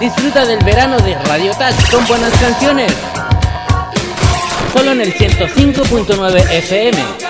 Disfruta del verano de Radio Touch con buenas canciones. Solo en el 105.9 FM.